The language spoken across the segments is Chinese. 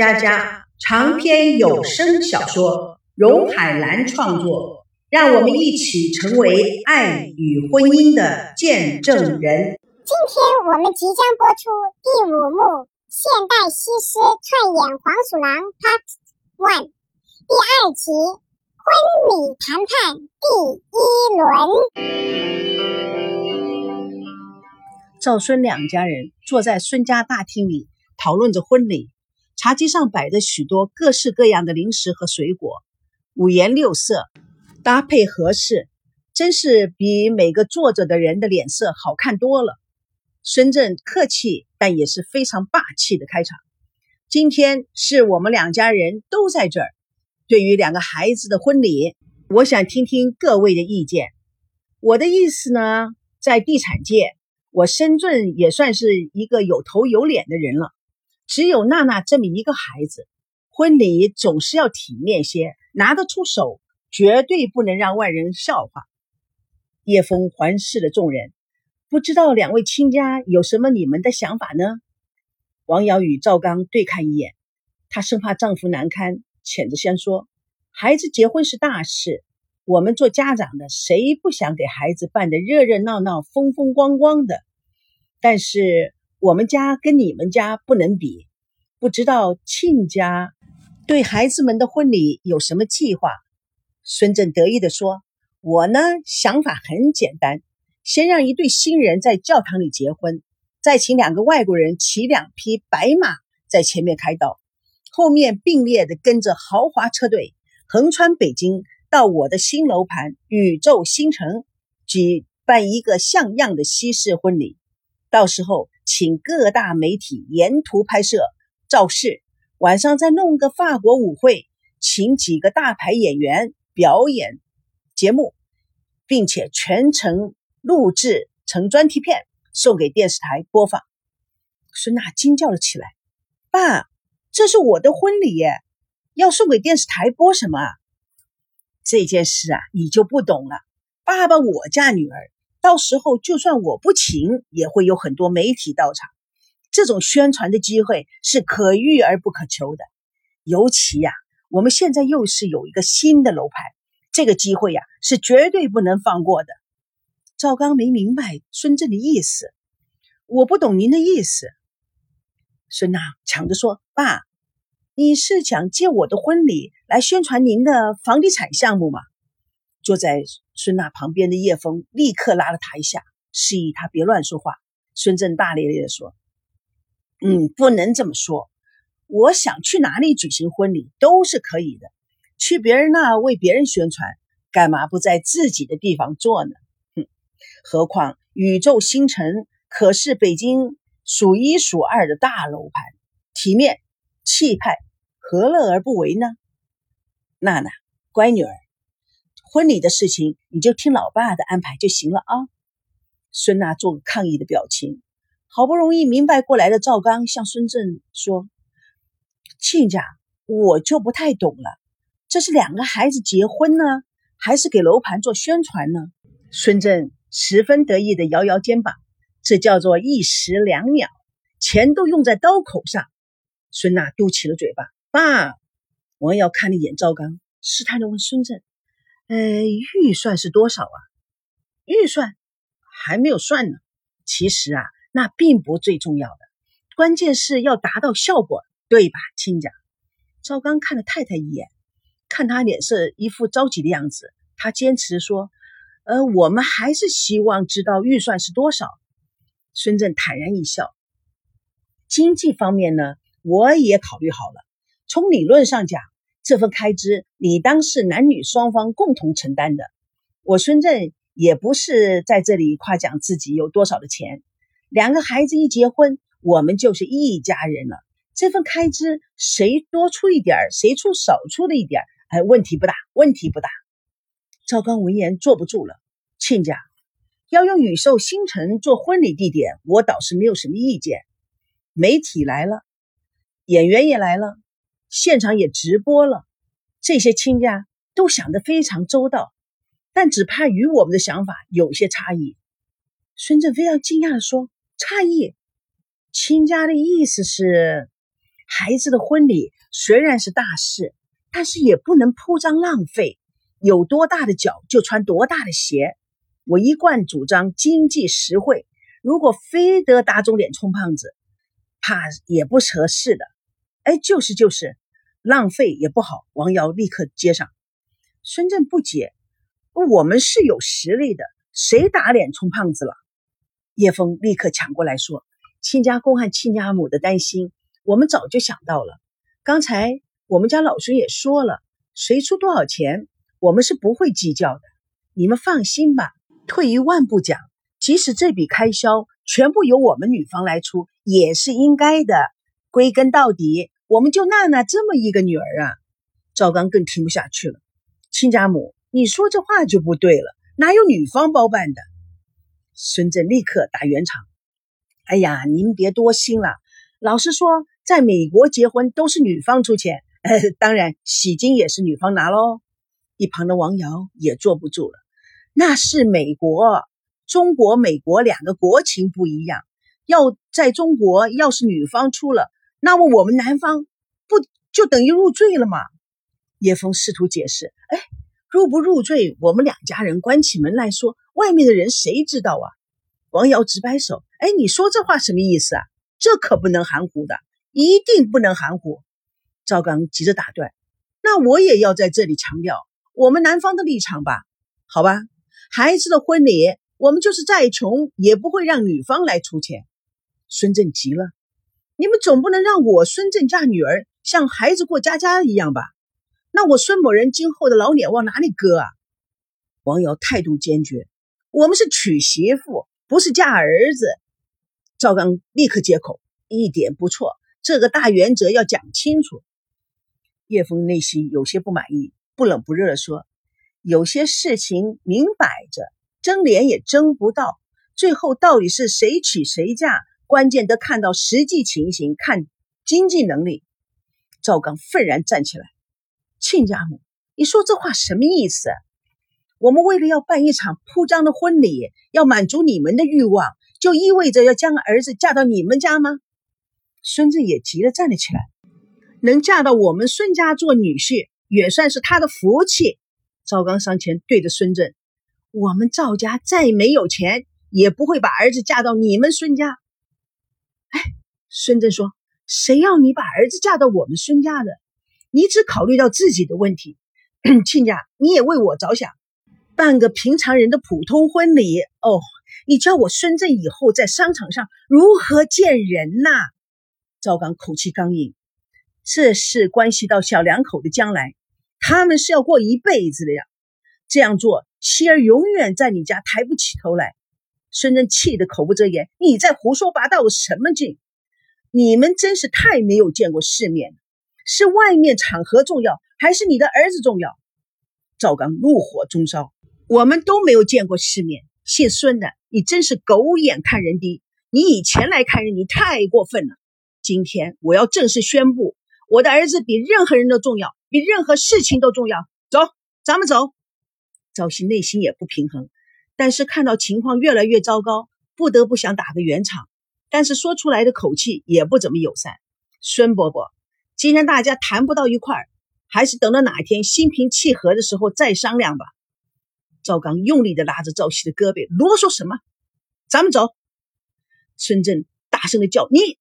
佳佳长篇有声小说，荣海兰创作。让我们一起成为爱与婚姻的见证人。今天我们即将播出第五幕《现代西施串演黄鼠狼》Part One，第二集婚礼谈判第一轮。赵孙两家人坐在孙家大厅里讨论着婚礼。茶几上摆着许多各式各样的零食和水果，五颜六色，搭配合适，真是比每个坐着的人的脸色好看多了。孙正客气，但也是非常霸气的开场：“今天是我们两家人都在这儿，对于两个孩子的婚礼，我想听听各位的意见。我的意思呢，在地产界，我深圳也算是一个有头有脸的人了。”只有娜娜这么一个孩子，婚礼总是要体面些，拿得出手，绝对不能让外人笑话。叶枫环视了众人，不知道两位亲家有什么你们的想法呢？王瑶与赵刚对看一眼，她生怕丈夫难堪，浅着先说：“孩子结婚是大事，我们做家长的谁不想给孩子办得热热闹闹、风风光光的？但是……”我们家跟你们家不能比，不知道亲家对孩子们的婚礼有什么计划？孙正得意地说：“我呢，想法很简单，先让一对新人在教堂里结婚，再请两个外国人骑两匹白马在前面开道，后面并列的跟着豪华车队横穿北京，到我的新楼盘宇宙新城，举办一个像样的西式婚礼。到时候。”请各大媒体沿途拍摄造势，晚上再弄个法国舞会，请几个大牌演员表演节目，并且全程录制成专题片送给电视台播放。孙娜惊叫了起来：“爸，这是我的婚礼耶，要送给电视台播什么？这件事啊，你就不懂了。爸爸，我嫁女儿。”到时候就算我不请，也会有很多媒体到场。这种宣传的机会是可遇而不可求的。尤其呀，我们现在又是有一个新的楼盘，这个机会呀是绝对不能放过的。赵刚没明白孙正的意思，我不懂您的意思。孙娜抢着说：“爸，你是想借我的婚礼来宣传您的房地产项目吗？”坐在孙娜旁边的叶枫立刻拉了她一下，示意她别乱说话。孙正大咧咧地说：“嗯，不能这么说。我想去哪里举行婚礼都是可以的，去别人那为别人宣传，干嘛不在自己的地方做呢？哼，何况宇宙星辰可是北京数一数二的大楼盘，体面气派，何乐而不为呢？娜娜，乖女儿。”婚礼的事情，你就听老爸的安排就行了啊！孙娜做个抗议的表情。好不容易明白过来的赵刚向孙正说：“亲家，我就不太懂了，这是两个孩子结婚呢，还是给楼盘做宣传呢？”孙正十分得意的摇摇肩膀：“这叫做一石两鸟，钱都用在刀口上。”孙娜嘟起了嘴巴。爸，王瑶看了一眼赵刚，试探的问孙正。呃，预算是多少啊？预算还没有算呢。其实啊，那并不最重要的，关键是要达到效果，对吧，亲家？赵刚看了太太一眼，看他脸色一副着急的样子，他坚持说：“呃，我们还是希望知道预算是多少。”孙正坦然一笑：“经济方面呢，我也考虑好了。从理论上讲。”这份开支理当是男女双方共同承担的。我孙正也不是在这里夸奖自己有多少的钱。两个孩子一结婚，我们就是一家人了。这份开支谁多出一点谁出少出了一点哎，问题不大，问题不大。赵刚闻言坐不住了，亲家要用宇寿星辰做婚礼地点，我倒是没有什么意见。媒体来了，演员也来了。现场也直播了，这些亲家都想得非常周到，但只怕与我们的想法有些差异。孙正非常惊讶地说：“差异？亲家的意思是？”孩子的婚礼虽然是大事，但是也不能铺张浪费。有多大的脚就穿多大的鞋。我一贯主张经济实惠，如果非得打肿脸充胖子，怕也不合适的。哎，就是就是，浪费也不好。王瑶立刻接上。孙振不解，我们是有实力的，谁打脸充胖子了？叶枫立刻抢过来说：“亲家公和亲家母的担心，我们早就想到了。刚才我们家老孙也说了，谁出多少钱，我们是不会计较的。你们放心吧。退一万步讲，即使这笔开销全部由我们女方来出，也是应该的。归根到底，我们就娜娜这么一个女儿啊。”赵刚更听不下去了：“亲家母，你说这话就不对了，哪有女方包办的？”孙振立刻打圆场：“哎呀，您别多心了。老实说，在美国结婚都是女方出钱，呃，当然喜金也是女方拿喽。”一旁的王瑶也坐不住了：“那是美国，中国、美国两个国情不一样。要在中国，要是女方出了，那么我们男方不就等于入赘了吗？”叶枫试图解释：“哎，入不入赘，我们两家人关起门来说。”外面的人谁知道啊？王瑶直摆手：“哎，你说这话什么意思啊？这可不能含糊的，一定不能含糊。”赵刚急着打断：“那我也要在这里强调我们男方的立场吧？好吧，孩子的婚礼，我们就是再穷也不会让女方来出钱。”孙振急了：“你们总不能让我孙振嫁女儿像孩子过家家一样吧？那我孙某人今后的老脸往哪里搁啊？”王瑶态度坚决。我们是娶媳妇，不是嫁儿子。赵刚立刻接口：“一点不错，这个大原则要讲清楚。”叶枫内心有些不满意，不冷不热地说：“有些事情明摆着，争脸也争不到。最后到底是谁娶谁嫁，关键得看到实际情形，看经济能力。”赵刚愤然站起来：“亲家母，你说这话什么意思？”我们为了要办一场铺张的婚礼，要满足你们的欲望，就意味着要将儿子嫁到你们家吗？孙子也急了，站了起来，能嫁到我们孙家做女婿，也算是他的福气。赵刚上前对着孙振：“我们赵家再没有钱，也不会把儿子嫁到你们孙家。”哎，孙振说：“谁要你把儿子嫁到我们孙家的？你只考虑到自己的问题，亲家，你也为我着想。”办个平常人的普通婚礼哦，你叫我孙振以后在商场上如何见人呐？赵刚口气刚硬，这事关系到小两口的将来，他们是要过一辈子的呀。这样做，妻儿永远在你家抬不起头来。孙振气得口不择言：“你在胡说八道什么劲？你们真是太没有见过世面了！是外面场合重要，还是你的儿子重要？”赵刚怒火中烧。我们都没有见过世面，姓孙的，你真是狗眼看人低。你以前来看人，你太过分了。今天我要正式宣布，我的儿子比任何人都重要，比任何事情都重要。走，咱们走。赵熙内心也不平衡，但是看到情况越来越糟糕，不得不想打个圆场，但是说出来的口气也不怎么友善。孙伯伯，既然大家谈不到一块儿，还是等到哪一天心平气和的时候再商量吧。赵刚用力的拉着赵熙的胳膊，啰嗦什么？咱们走！孙振大声的叫：“你！”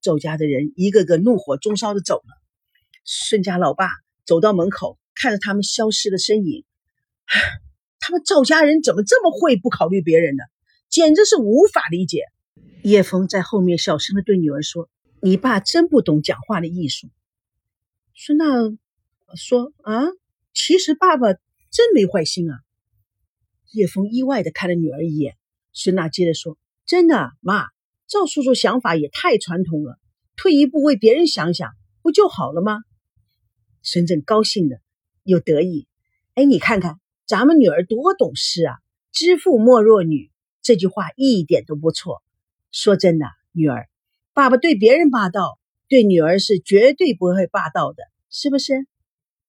赵家的人一个个怒火中烧的走了。孙家老爸走到门口，看着他们消失的身影，他们赵家人怎么这么会不考虑别人呢？简直是无法理解。叶枫在后面小声的对女儿说：“你爸真不懂讲话的艺术。”孙娜说：“啊，其实爸爸真没坏心啊。”叶枫意外的看了女儿一眼，孙娜接着说：“真的，妈，赵叔叔想法也太传统了，退一步为别人想想，不就好了吗？”孙振高兴的又得意：“哎，你看看咱们女儿多懂事啊！知父莫若女，这句话一点都不错。说真的，女儿，爸爸对别人霸道，对女儿是绝对不会霸道的，是不是？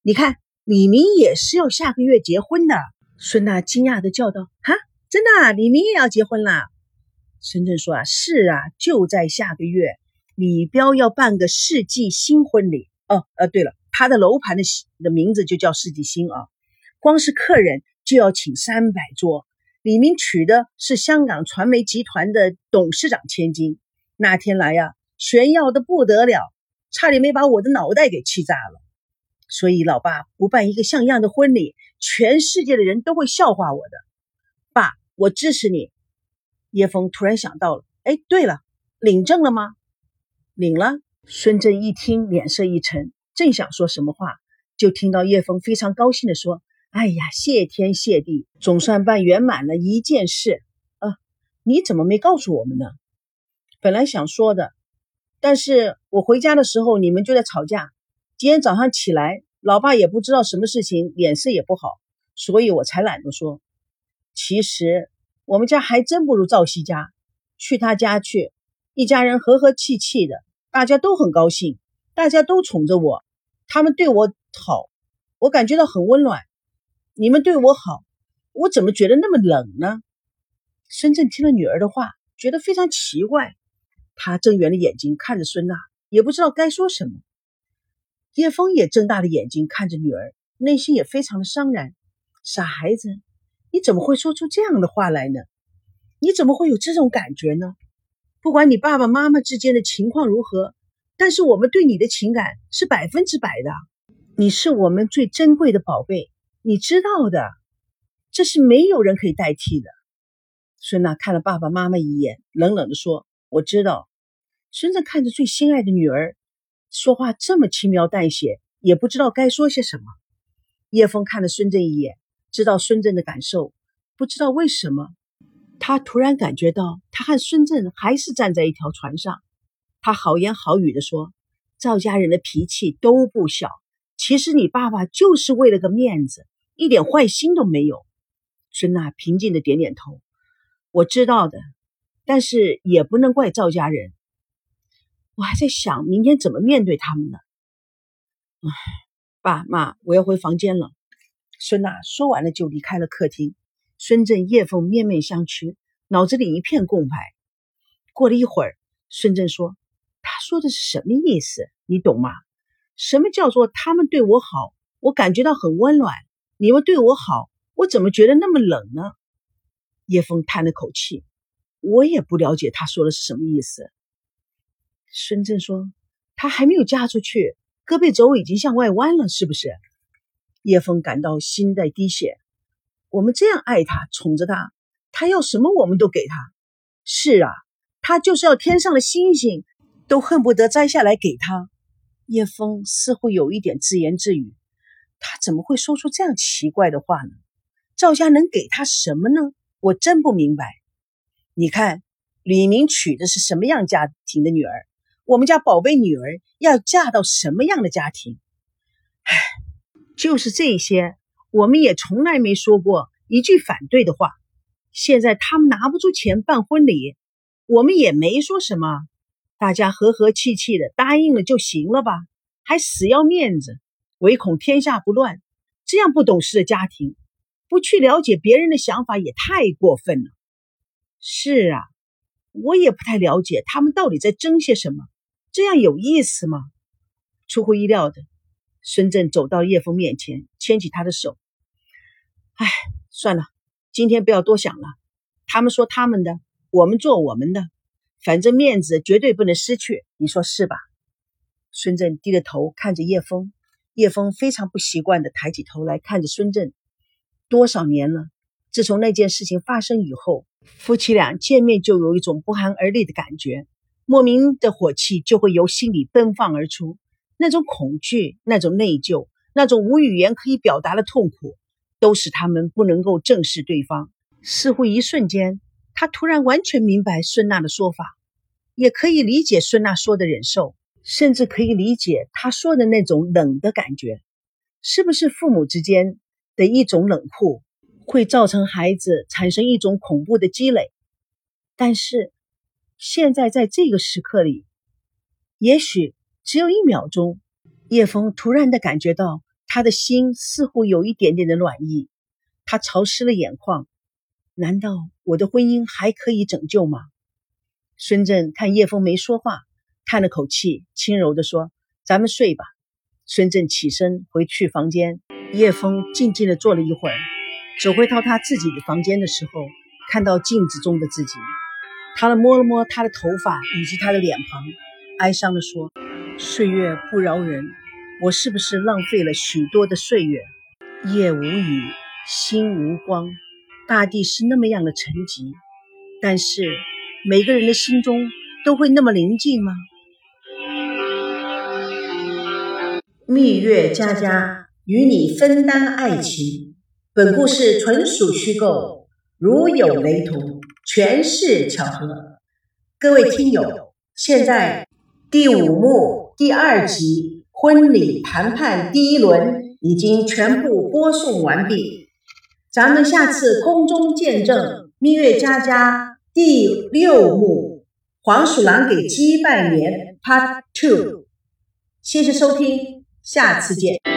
你看，李明也是要下个月结婚的。”孙娜惊讶的叫道：“哈，真的？李明也要结婚了？”孙振说：“啊，是啊，就在下个月。李彪要办个世纪新婚礼。哦，呃，对了，他的楼盘的的名字就叫世纪新啊。光是客人就要请三百桌。李明娶的是香港传媒集团的董事长千金，那天来呀，炫耀的不得了，差点没把我的脑袋给气炸了。所以，老爸不办一个像样的婚礼，全世界的人都会笑话我的。爸，我支持你。叶枫突然想到了，哎，对了，领证了吗？领了。孙振一听，脸色一沉，正想说什么话，就听到叶枫非常高兴地说：“哎呀，谢天谢地，总算办圆满了一件事啊！你怎么没告诉我们呢？本来想说的，但是我回家的时候你们就在吵架。今天早上起来，老爸也不知道什么事情，脸色也不好，所以我才懒得说。其实我们家还真不如赵熙家，去他家去，一家人和和气气的。”大家都很高兴，大家都宠着我，他们对我好，我感觉到很温暖。你们对我好，我怎么觉得那么冷呢？孙振听了女儿的话，觉得非常奇怪。他睁圆了眼睛看着孙娜，也不知道该说什么。叶枫也睁大了眼睛看着女儿，内心也非常的伤然。傻孩子，你怎么会说出这样的话来呢？你怎么会有这种感觉呢？不管你爸爸妈妈之间的情况如何，但是我们对你的情感是百分之百的。你是我们最珍贵的宝贝，你知道的，这是没有人可以代替的。孙娜看了爸爸妈妈一眼，冷冷地说：“我知道。”孙正看着最心爱的女儿，说话这么轻描淡写，也不知道该说些什么。叶枫看了孙振一眼，知道孙振的感受，不知道为什么。他突然感觉到，他和孙振还是站在一条船上。他好言好语地说：“赵家人的脾气都不小，其实你爸爸就是为了个面子，一点坏心都没有。”孙娜平静的点点头：“我知道的，但是也不能怪赵家人。我还在想明天怎么面对他们呢。”唉，爸妈，我要回房间了。孙娜说完了，就离开了客厅。孙振、叶枫面面相觑，脑子里一片空白。过了一会儿，孙振说：“他说的是什么意思？你懂吗？什么叫做他们对我好，我感觉到很温暖；你们对我好，我怎么觉得那么冷呢？”叶枫叹了口气：“我也不了解他说的是什么意思。”孙振说：“他还没有嫁出去，胳膊肘已经向外弯了，是不是？”叶枫感到心在滴血。我们这样爱他，宠着他，他要什么我们都给他。是啊，他就是要天上的星星，都恨不得摘下来给他。叶枫似乎有一点自言自语：他怎么会说出这样奇怪的话呢？赵家能给他什么呢？我真不明白。你看，李明娶的是什么样家庭的女儿？我们家宝贝女儿要嫁到什么样的家庭？唉，就是这些。我们也从来没说过一句反对的话。现在他们拿不出钱办婚礼，我们也没说什么，大家和和气气的答应了就行了吧？还死要面子，唯恐天下不乱。这样不懂事的家庭，不去了解别人的想法也太过分了。是啊，我也不太了解他们到底在争些什么，这样有意思吗？出乎意料的，孙振走到叶枫面前，牵起他的手。哎，算了，今天不要多想了。他们说他们的，我们做我们的，反正面子绝对不能失去，你说是吧？孙振低着头看着叶枫，叶枫非常不习惯的抬起头来看着孙振。多少年了，自从那件事情发生以后，夫妻俩见面就有一种不寒而栗的感觉，莫名的火气就会由心里奔放而出，那种恐惧，那种内疚，那种无语言可以表达的痛苦。都使他们不能够正视对方。似乎一瞬间，他突然完全明白孙娜的说法，也可以理解孙娜说的忍受，甚至可以理解他说的那种冷的感觉。是不是父母之间的一种冷酷，会造成孩子产生一种恐怖的积累？但是现在在这个时刻里，也许只有一秒钟，叶枫突然的感觉到。他的心似乎有一点点的暖意，他潮湿了眼眶。难道我的婚姻还可以拯救吗？孙振看叶枫没说话，叹了口气，轻柔地说：“咱们睡吧。”孙正起身回去房间。叶枫静静地坐了一会儿，走回到他自己的房间的时候，看到镜子中的自己，他摸了摸他的头发以及他的脸庞，哀伤地说：“岁月不饶人，我是不是浪费了许多的岁月？夜无雨，心无光，大地是那么样的沉寂，但是每个人的心中都会那么宁静吗？”蜜月佳佳与你分担爱情。本故事纯属虚构，如有雷同，全是巧合。各位听友，现在第五幕第二集婚礼谈判第一轮已经全部播送完毕，咱们下次空中见证蜜月佳佳第六幕黄鼠狼给鸡拜年 Part Two。谢谢收听。下次见。